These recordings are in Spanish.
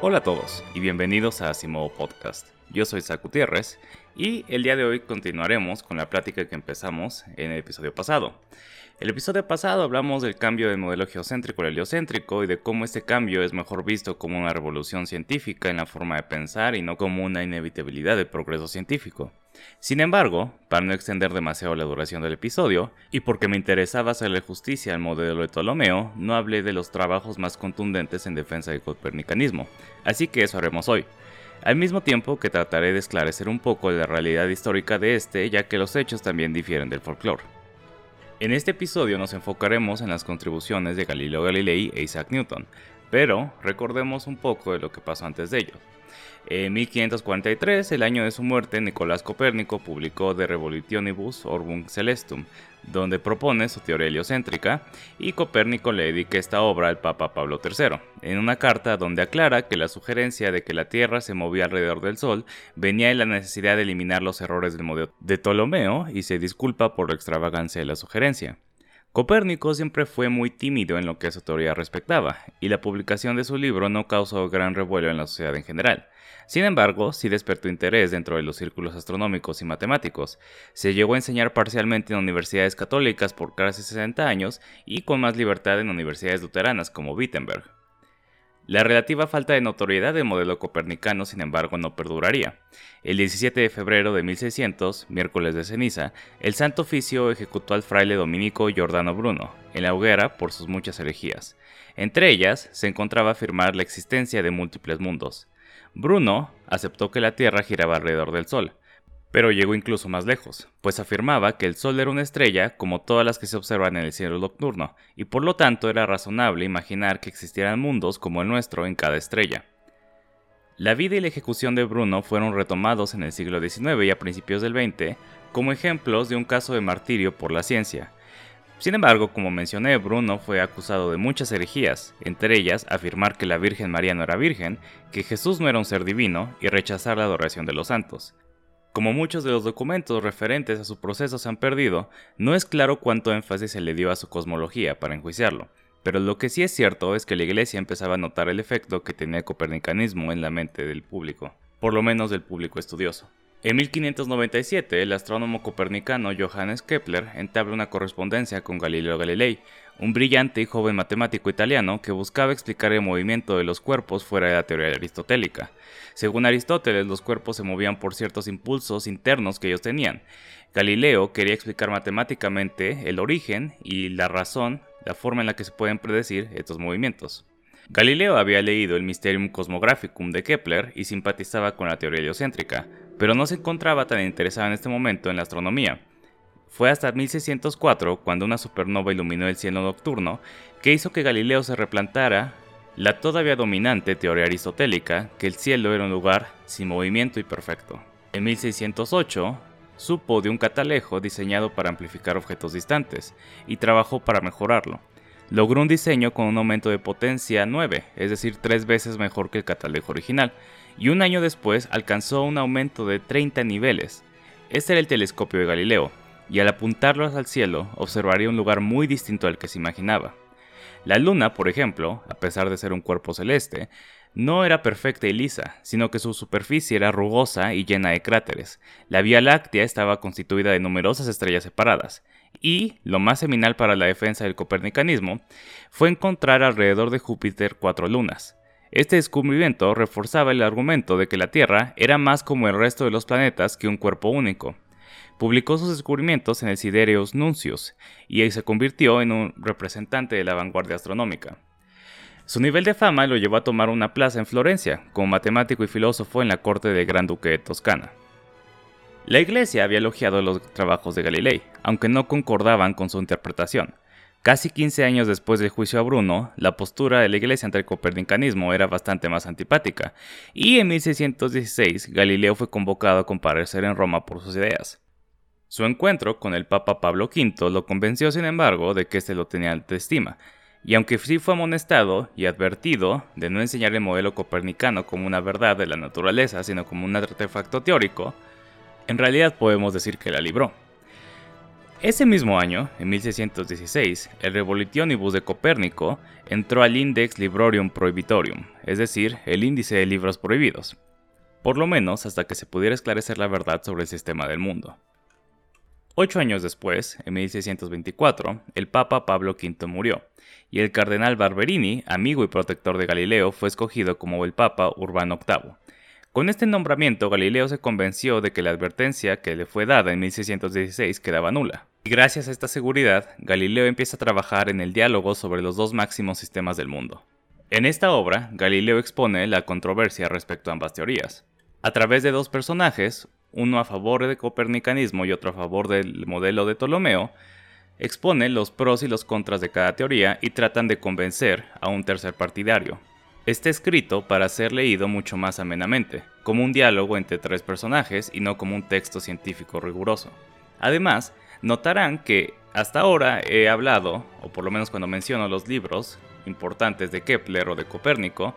Hola a todos y bienvenidos a Asimovo Podcast. Yo soy Zach Gutiérrez y el día de hoy continuaremos con la plática que empezamos en el episodio pasado. El episodio pasado hablamos del cambio del modelo geocéntrico al heliocéntrico y de cómo este cambio es mejor visto como una revolución científica en la forma de pensar y no como una inevitabilidad del progreso científico. Sin embargo, para no extender demasiado la duración del episodio, y porque me interesaba hacerle justicia al modelo de Ptolomeo, no hablé de los trabajos más contundentes en defensa del copernicanismo, así que eso haremos hoy. Al mismo tiempo que trataré de esclarecer un poco la realidad histórica de este, ya que los hechos también difieren del folclore. En este episodio nos enfocaremos en las contribuciones de Galileo Galilei e Isaac Newton, pero recordemos un poco de lo que pasó antes de ello. En 1543, el año de su muerte, Nicolás Copérnico publicó De Revolutionibus Orbum Celestum, donde propone su teoría heliocéntrica, y Copérnico le dedica esta obra al Papa Pablo III, en una carta donde aclara que la sugerencia de que la Tierra se movía alrededor del Sol venía de la necesidad de eliminar los errores del modelo de Ptolomeo y se disculpa por la extravagancia de la sugerencia. Copérnico siempre fue muy tímido en lo que a su teoría respectaba, y la publicación de su libro no causó gran revuelo en la sociedad en general. Sin embargo, sí despertó interés dentro de los círculos astronómicos y matemáticos. Se llegó a enseñar parcialmente en universidades católicas por casi 60 años y con más libertad en universidades luteranas como Wittenberg. La relativa falta de notoriedad del modelo copernicano, sin embargo, no perduraría. El 17 de febrero de 1600, miércoles de ceniza, el Santo Oficio ejecutó al fraile dominico Giordano Bruno, en la hoguera por sus muchas herejías. Entre ellas se encontraba afirmar la existencia de múltiples mundos. Bruno aceptó que la Tierra giraba alrededor del Sol, pero llegó incluso más lejos, pues afirmaba que el Sol era una estrella como todas las que se observan en el cielo nocturno, y por lo tanto era razonable imaginar que existieran mundos como el nuestro en cada estrella. La vida y la ejecución de Bruno fueron retomados en el siglo XIX y a principios del XX como ejemplos de un caso de martirio por la ciencia, sin embargo, como mencioné, Bruno fue acusado de muchas herejías, entre ellas afirmar que la Virgen María no era virgen, que Jesús no era un ser divino y rechazar la adoración de los santos. Como muchos de los documentos referentes a su proceso se han perdido, no es claro cuánto énfasis se le dio a su cosmología para enjuiciarlo, pero lo que sí es cierto es que la Iglesia empezaba a notar el efecto que tenía el copernicanismo en la mente del público, por lo menos del público estudioso. En 1597, el astrónomo copernicano Johannes Kepler entabla una correspondencia con Galileo Galilei, un brillante y joven matemático italiano que buscaba explicar el movimiento de los cuerpos fuera de la teoría aristotélica. Según Aristóteles, los cuerpos se movían por ciertos impulsos internos que ellos tenían. Galileo quería explicar matemáticamente el origen y la razón, la forma en la que se pueden predecir estos movimientos. Galileo había leído el Mysterium Cosmographicum de Kepler y simpatizaba con la teoría heliocéntrica, pero no se encontraba tan interesado en este momento en la astronomía. Fue hasta 1604, cuando una supernova iluminó el cielo nocturno, que hizo que Galileo se replantara la todavía dominante teoría aristotélica que el cielo era un lugar sin movimiento y perfecto. En 1608, supo de un catalejo diseñado para amplificar objetos distantes, y trabajó para mejorarlo. Logró un diseño con un aumento de potencia 9, es decir, tres veces mejor que el catalejo original, y un año después alcanzó un aumento de 30 niveles. Este era el telescopio de Galileo, y al apuntarlo al cielo observaría un lugar muy distinto al que se imaginaba. La luna, por ejemplo, a pesar de ser un cuerpo celeste, no era perfecta y lisa, sino que su superficie era rugosa y llena de cráteres. La Vía Láctea estaba constituida de numerosas estrellas separadas, y, lo más seminal para la defensa del copernicanismo, fue encontrar alrededor de Júpiter cuatro lunas. Este descubrimiento reforzaba el argumento de que la Tierra era más como el resto de los planetas que un cuerpo único. Publicó sus descubrimientos en el Sidereus Nuncius y se convirtió en un representante de la vanguardia astronómica. Su nivel de fama lo llevó a tomar una plaza en Florencia, como matemático y filósofo en la corte del Gran Duque de Toscana. La Iglesia había elogiado los trabajos de Galilei, aunque no concordaban con su interpretación. Casi 15 años después del juicio a Bruno, la postura de la Iglesia ante el copernicanismo era bastante más antipática, y en 1616 Galileo fue convocado a comparecer en Roma por sus ideas. Su encuentro con el Papa Pablo V lo convenció, sin embargo, de que éste lo tenía alta estima, y aunque sí fue amonestado y advertido de no enseñar el modelo copernicano como una verdad de la naturaleza, sino como un artefacto teórico, en realidad podemos decir que la libró. Ese mismo año, en 1616, el Revolutionibus de Copérnico entró al Index Librorium Prohibitorium, es decir, el índice de libros prohibidos, por lo menos hasta que se pudiera esclarecer la verdad sobre el sistema del mundo. Ocho años después, en 1624, el Papa Pablo V murió, y el cardenal Barberini, amigo y protector de Galileo, fue escogido como el Papa Urbano VIII, con este nombramiento, Galileo se convenció de que la advertencia que le fue dada en 1616 quedaba nula. Y gracias a esta seguridad, Galileo empieza a trabajar en el diálogo sobre los dos máximos sistemas del mundo. En esta obra, Galileo expone la controversia respecto a ambas teorías. A través de dos personajes, uno a favor del copernicanismo y otro a favor del modelo de Ptolomeo, expone los pros y los contras de cada teoría y tratan de convencer a un tercer partidario, Está escrito para ser leído mucho más amenamente, como un diálogo entre tres personajes y no como un texto científico riguroso. Además, notarán que hasta ahora he hablado, o por lo menos cuando menciono los libros importantes de Kepler o de Copérnico,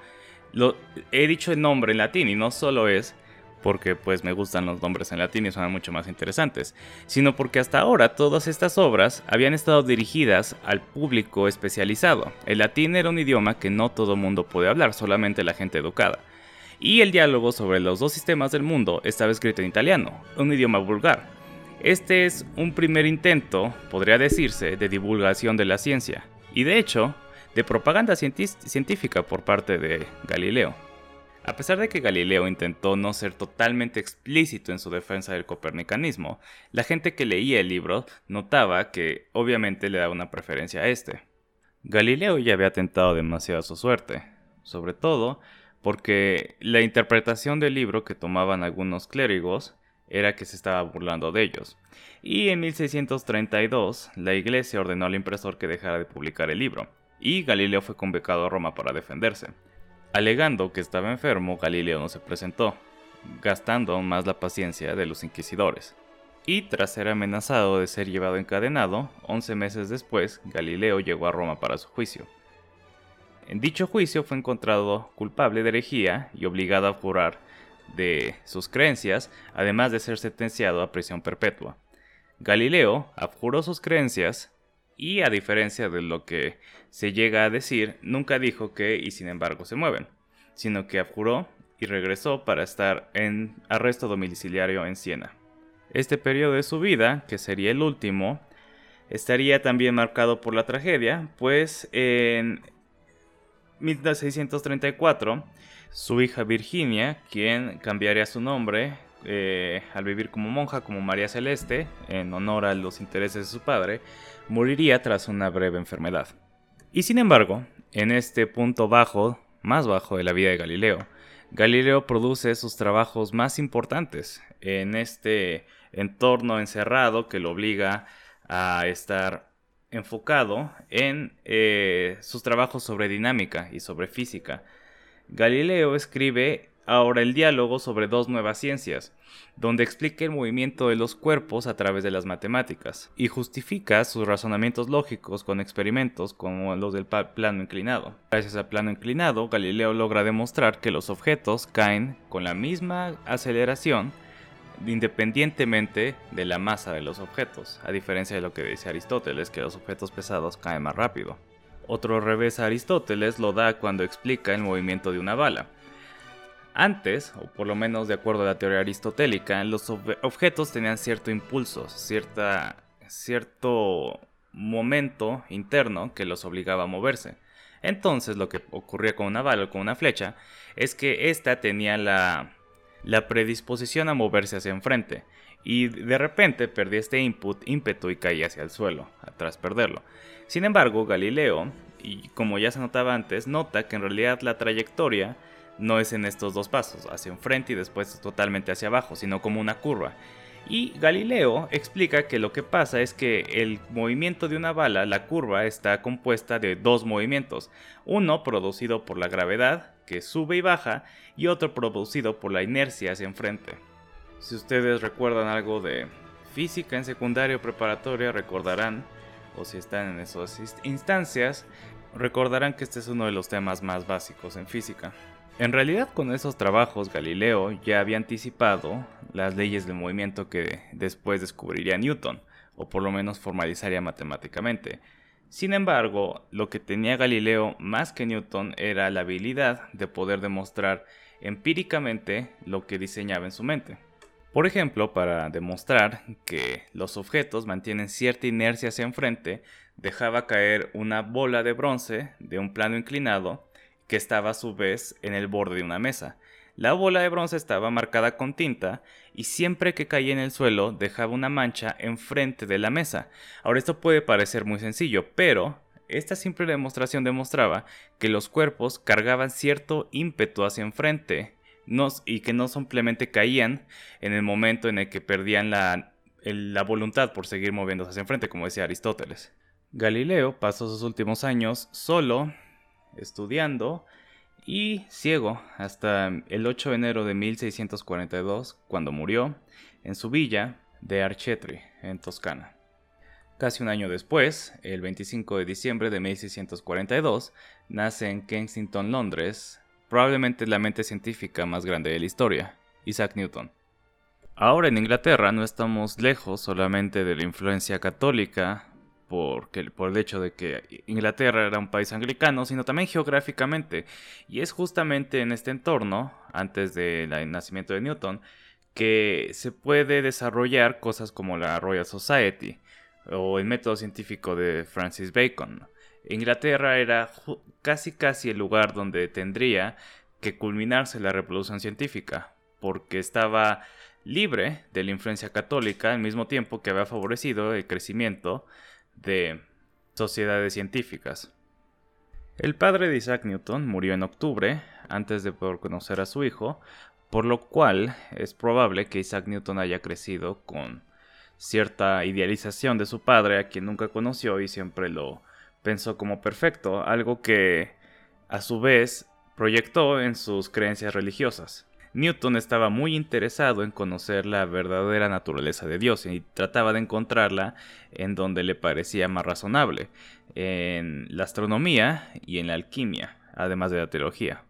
he dicho el nombre en latín y no solo es porque pues me gustan los nombres en latín y son mucho más interesantes, sino porque hasta ahora todas estas obras habían estado dirigidas al público especializado. El latín era un idioma que no todo mundo puede hablar, solamente la gente educada. Y el diálogo sobre los dos sistemas del mundo estaba escrito en italiano, un idioma vulgar. Este es un primer intento, podría decirse, de divulgación de la ciencia, y de hecho, de propaganda científica por parte de Galileo. A pesar de que Galileo intentó no ser totalmente explícito en su defensa del copernicanismo, la gente que leía el libro notaba que obviamente le daba una preferencia a este. Galileo ya había tentado demasiado su suerte, sobre todo porque la interpretación del libro que tomaban algunos clérigos era que se estaba burlando de ellos. Y en 1632 la iglesia ordenó al impresor que dejara de publicar el libro, y Galileo fue convocado a Roma para defenderse. Alegando que estaba enfermo, Galileo no se presentó, gastando aún más la paciencia de los inquisidores. Y tras ser amenazado de ser llevado encadenado, 11 meses después, Galileo llegó a Roma para su juicio. En dicho juicio fue encontrado culpable de herejía y obligado a jurar de sus creencias, además de ser sentenciado a prisión perpetua. Galileo abjuró sus creencias y a diferencia de lo que se llega a decir, nunca dijo que y sin embargo se mueven, sino que abjuró y regresó para estar en arresto domiciliario en Siena. Este periodo de su vida, que sería el último, estaría también marcado por la tragedia, pues en 1634 su hija Virginia, quien cambiaría su nombre eh, al vivir como monja como María Celeste, en honor a los intereses de su padre, moriría tras una breve enfermedad. Y sin embargo, en este punto bajo, más bajo de la vida de Galileo, Galileo produce sus trabajos más importantes en este entorno encerrado que lo obliga a estar enfocado en eh, sus trabajos sobre dinámica y sobre física. Galileo escribe ahora el diálogo sobre dos nuevas ciencias, donde explica el movimiento de los cuerpos a través de las matemáticas y justifica sus razonamientos lógicos con experimentos como los del plano inclinado. Gracias al plano inclinado, Galileo logra demostrar que los objetos caen con la misma aceleración independientemente de la masa de los objetos, a diferencia de lo que dice Aristóteles, que los objetos pesados caen más rápido. Otro revés a Aristóteles lo da cuando explica el movimiento de una bala. Antes, o por lo menos de acuerdo a la teoría aristotélica, los objetos tenían cierto impulso, cierta, cierto momento interno que los obligaba a moverse. Entonces lo que ocurría con una bala o con una flecha es que ésta tenía la, la predisposición a moverse hacia enfrente y de repente perdía este input, ímpetu y caía hacia el suelo, tras perderlo. Sin embargo, Galileo, y como ya se notaba antes, nota que en realidad la trayectoria no es en estos dos pasos, hacia enfrente y después totalmente hacia abajo, sino como una curva. Y Galileo explica que lo que pasa es que el movimiento de una bala, la curva, está compuesta de dos movimientos, uno producido por la gravedad, que sube y baja, y otro producido por la inercia hacia enfrente. Si ustedes recuerdan algo de física en secundaria o preparatoria, recordarán, o si están en esas instancias, recordarán que este es uno de los temas más básicos en física. En realidad con esos trabajos Galileo ya había anticipado las leyes del movimiento que después descubriría Newton, o por lo menos formalizaría matemáticamente. Sin embargo, lo que tenía Galileo más que Newton era la habilidad de poder demostrar empíricamente lo que diseñaba en su mente. Por ejemplo, para demostrar que los objetos mantienen cierta inercia hacia enfrente, dejaba caer una bola de bronce de un plano inclinado que estaba a su vez en el borde de una mesa. La bola de bronce estaba marcada con tinta y siempre que caía en el suelo dejaba una mancha enfrente de la mesa. Ahora esto puede parecer muy sencillo, pero esta simple demostración demostraba que los cuerpos cargaban cierto ímpetu hacia enfrente y que no simplemente caían en el momento en el que perdían la, la voluntad por seguir moviéndose hacia enfrente, como decía Aristóteles. Galileo pasó sus últimos años solo, estudiando y ciego hasta el 8 de enero de 1642, cuando murió en su villa de Archetri, en Toscana. Casi un año después, el 25 de diciembre de 1642, nace en Kensington, Londres, probablemente la mente científica más grande de la historia, Isaac Newton. Ahora en Inglaterra no estamos lejos solamente de la influencia católica porque, por el hecho de que Inglaterra era un país anglicano, sino también geográficamente. Y es justamente en este entorno, antes del nacimiento de Newton, que se puede desarrollar cosas como la Royal Society o el método científico de Francis Bacon. Inglaterra era casi casi el lugar donde tendría que culminarse la revolución científica, porque estaba libre de la influencia católica al mismo tiempo que había favorecido el crecimiento de sociedades científicas. El padre de Isaac Newton murió en octubre, antes de poder conocer a su hijo, por lo cual es probable que Isaac Newton haya crecido con cierta idealización de su padre, a quien nunca conoció y siempre lo pensó como perfecto, algo que a su vez proyectó en sus creencias religiosas. Newton estaba muy interesado en conocer la verdadera naturaleza de Dios y trataba de encontrarla en donde le parecía más razonable, en la astronomía y en la alquimia, además de la teología.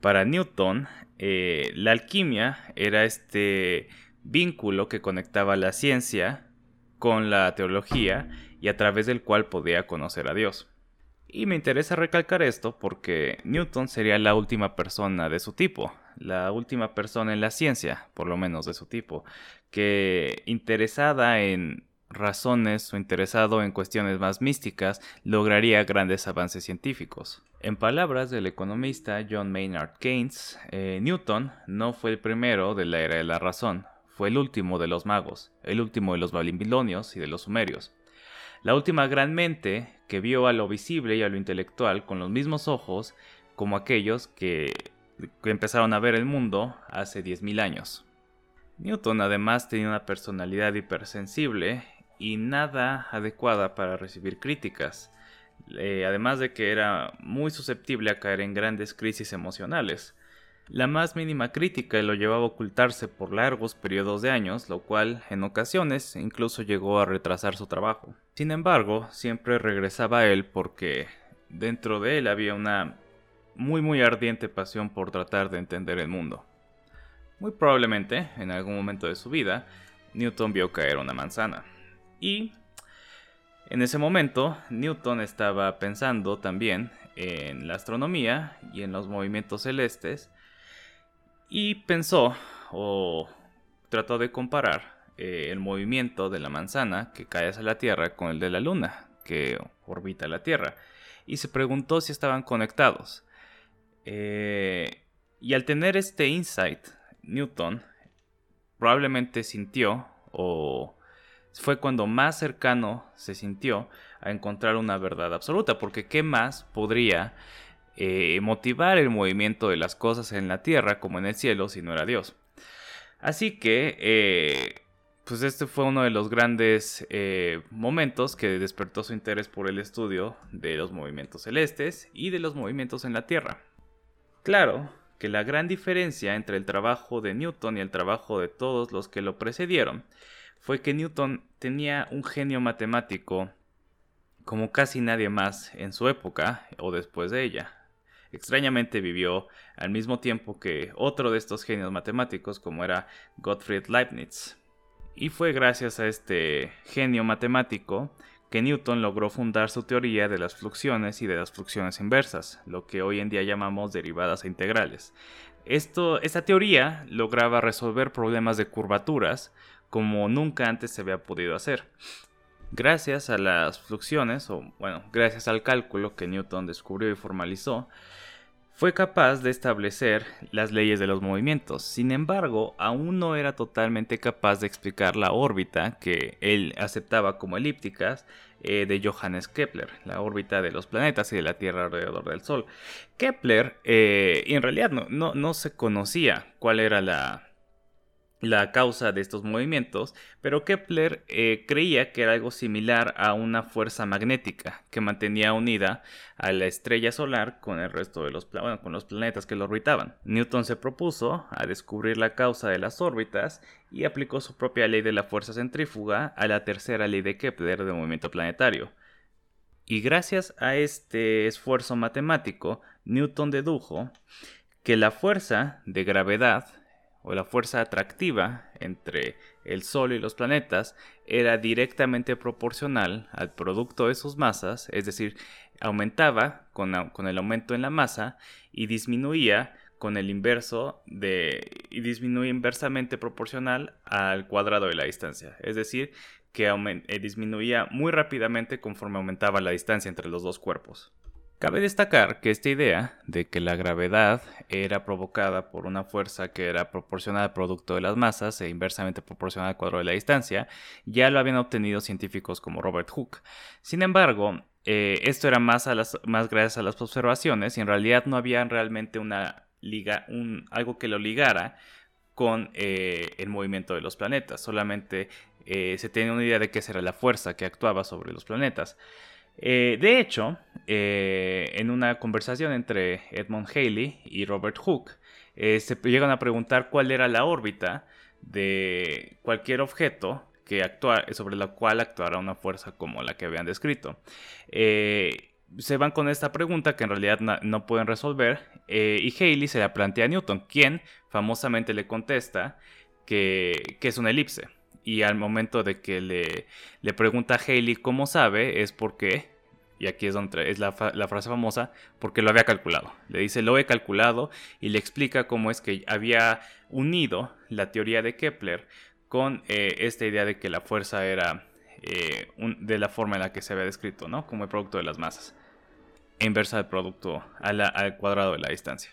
Para Newton, eh, la alquimia era este vínculo que conectaba la ciencia con la teología y a través del cual podía conocer a Dios. Y me interesa recalcar esto porque Newton sería la última persona de su tipo, la última persona en la ciencia, por lo menos de su tipo, que interesada en razones o interesado en cuestiones más místicas, lograría grandes avances científicos. En palabras del economista John Maynard Keynes, eh, Newton no fue el primero de la era de la razón, fue el último de los magos, el último de los babilonios y de los sumerios. La última gran mente que vio a lo visible y a lo intelectual con los mismos ojos como aquellos que que empezaron a ver el mundo hace 10.000 años. Newton además tenía una personalidad hipersensible y nada adecuada para recibir críticas, eh, además de que era muy susceptible a caer en grandes crisis emocionales. La más mínima crítica lo llevaba a ocultarse por largos periodos de años, lo cual en ocasiones incluso llegó a retrasar su trabajo. Sin embargo, siempre regresaba a él porque dentro de él había una muy muy ardiente pasión por tratar de entender el mundo. Muy probablemente, en algún momento de su vida, Newton vio caer una manzana. Y en ese momento, Newton estaba pensando también en la astronomía y en los movimientos celestes. Y pensó, o trató de comparar, eh, el movimiento de la manzana que cae hacia la Tierra con el de la Luna, que orbita la Tierra. Y se preguntó si estaban conectados. Eh, y al tener este insight, Newton probablemente sintió, o fue cuando más cercano se sintió a encontrar una verdad absoluta, porque ¿qué más podría eh, motivar el movimiento de las cosas en la tierra como en el cielo si no era Dios? Así que, eh, pues este fue uno de los grandes momentos que despertó su interés por el estudio de los movimientos celestes y de los movimientos en la tierra. Claro que la gran diferencia entre el trabajo de Newton y el trabajo de todos los que lo precedieron fue que Newton tenía un genio matemático como casi nadie más en su época o después de ella. Extrañamente vivió al mismo tiempo que otro de estos genios matemáticos como era Gottfried Leibniz. Y fue gracias a este genio matemático que Newton logró fundar su teoría de las fluxiones y de las fluxiones inversas, lo que hoy en día llamamos derivadas e integrales. Esta teoría lograba resolver problemas de curvaturas como nunca antes se había podido hacer. Gracias a las fluxiones, o bueno, gracias al cálculo que Newton descubrió y formalizó, fue capaz de establecer las leyes de los movimientos. Sin embargo, aún no era totalmente capaz de explicar la órbita que él aceptaba como elípticas eh, de Johannes Kepler, la órbita de los planetas y de la Tierra alrededor del Sol. Kepler, eh, en realidad no, no se conocía cuál era la, la causa de estos movimientos, pero Kepler eh, creía que era algo similar a una fuerza magnética que mantenía unida a la estrella solar con el resto de los, con los planetas que lo orbitaban. Newton se propuso a descubrir la causa de las órbitas y aplicó su propia ley de la fuerza centrífuga a la tercera ley de Kepler de movimiento planetario. Y gracias a este esfuerzo matemático, Newton dedujo que la fuerza de gravedad o la fuerza atractiva entre el Sol y los planetas era directamente proporcional al producto de sus masas, es decir, aumentaba con, el aumento en la masa y disminuía con el inverso de y inversamente proporcional al cuadrado de la distancia, es decir, que eh, disminuía muy rápidamente conforme aumentaba la distancia entre los dos cuerpos. Cabe destacar que esta idea de que la gravedad era provocada por una fuerza que era proporcional al producto de las masas e inversamente proporcional al cuadro de la distancia, ya lo habían obtenido científicos como Robert Hooke. Sin embargo, eh, esto era más, a las, más gracias a las observaciones y en realidad no había realmente una liga, un, algo que lo ligara con eh, el movimiento de los planetas. Solamente eh, se tenía una idea de qué era la fuerza que actuaba sobre los planetas. Eh, de hecho, eh, en una conversación entre Edmund Halley y Robert Hooke, eh, se llegan a preguntar cuál era la órbita de cualquier objeto que sobre la cual actuara una fuerza como la que habían descrito. se van con esta pregunta que en realidad no, pueden resolver y Halley se la plantea a Newton, quien famosamente le contesta que es una elipse y al momento de que le, le pregunta a Haley cómo sabe, es porque, y aquí es donde es la, frase famosa, porque lo había calculado. Le dice, lo he calculado y le explica cómo es que había unido la teoría de Kepler con eh, esta idea de que la fuerza era eh, de la forma en la que se había descrito, ¿no? Como el producto de las masas, e inversa del producto al cuadrado de la distancia.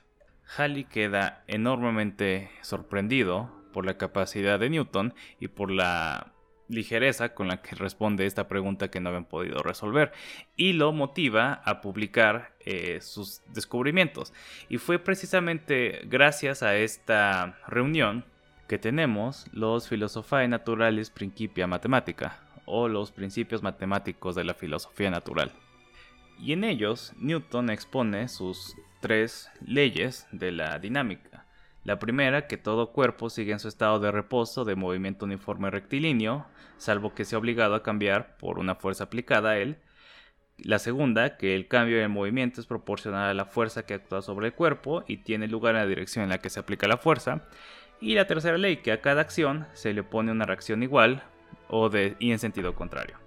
Halley queda enormemente sorprendido por la capacidad de Newton y por la ligereza con la que responde esta pregunta que no habían podido resolver y lo motiva a publicar eh, sus descubrimientos. Y fue precisamente gracias a esta reunión que tenemos los Philosophiae Naturalis Principia Mathematica o los principios matemáticos de la filosofía natural. Y en ellos Newton expone sus tres leyes de la dinámica la primera, que todo cuerpo sigue en su estado de reposo de movimiento uniforme rectilíneo, salvo que sea obligado a cambiar por una fuerza aplicada a él. La segunda, que el cambio de movimiento es proporcional a la fuerza que actúa sobre el cuerpo y tiene lugar en la dirección en la que se aplica la fuerza. Y la tercera ley, que a cada acción se le opone una reacción igual o y en sentido contrario.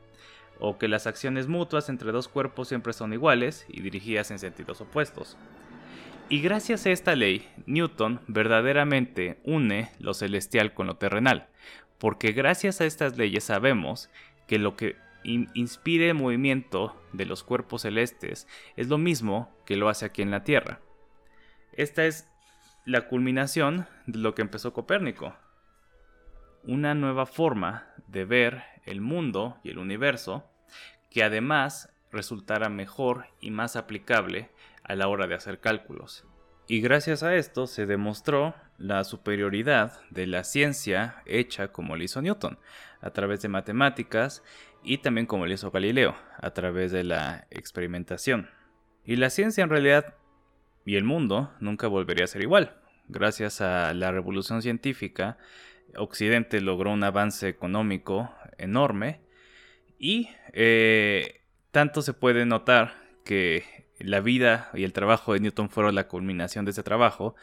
O que las acciones mutuas entre dos cuerpos siempre son iguales y dirigidas en sentidos opuestos. Y gracias a esta ley, Newton verdaderamente une lo celestial con lo terrenal, porque gracias a estas leyes sabemos que lo que inspire el movimiento de los cuerpos celestes es lo mismo que lo hace aquí en la Tierra. Esta es la culminación de lo que empezó Copérnico. Una nueva forma de ver el mundo y el universo que además resultara mejor y más aplicable a la hora de hacer cálculos. Y gracias a esto se demostró la superioridad de la ciencia hecha como lo hizo Newton, a través de matemáticas y también como lo hizo Galileo, a través de la experimentación. Y la ciencia en realidad y el mundo nunca volvería a ser igual. Gracias a la revolución científica, Occidente logró un avance económico enorme y eh, tanto se puede notar que la vida y el trabajo de Newton fueron la culminación de ese trabajo,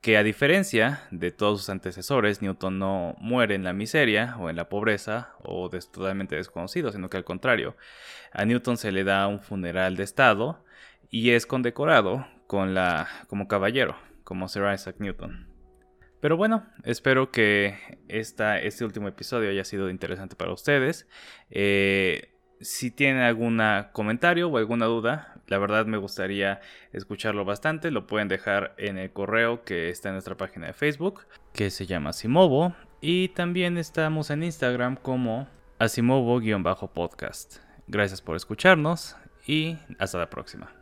que a diferencia de todos sus antecesores, Newton no muere en la miseria o en la pobreza o totalmente desconocido, sino que al contrario, a Newton se le da un funeral de estado y es condecorado con la, como caballero, como Sir Isaac Newton. Pero bueno, espero que esta, este último episodio haya sido interesante para ustedes. Eh, si tienen algún comentario o alguna duda, la verdad me gustaría escucharlo bastante. Lo pueden dejar en el correo que está en nuestra página de Facebook, que se llama Asimovo. Y también estamos en Instagram como Asimovo-podcast. Gracias por escucharnos y hasta la próxima.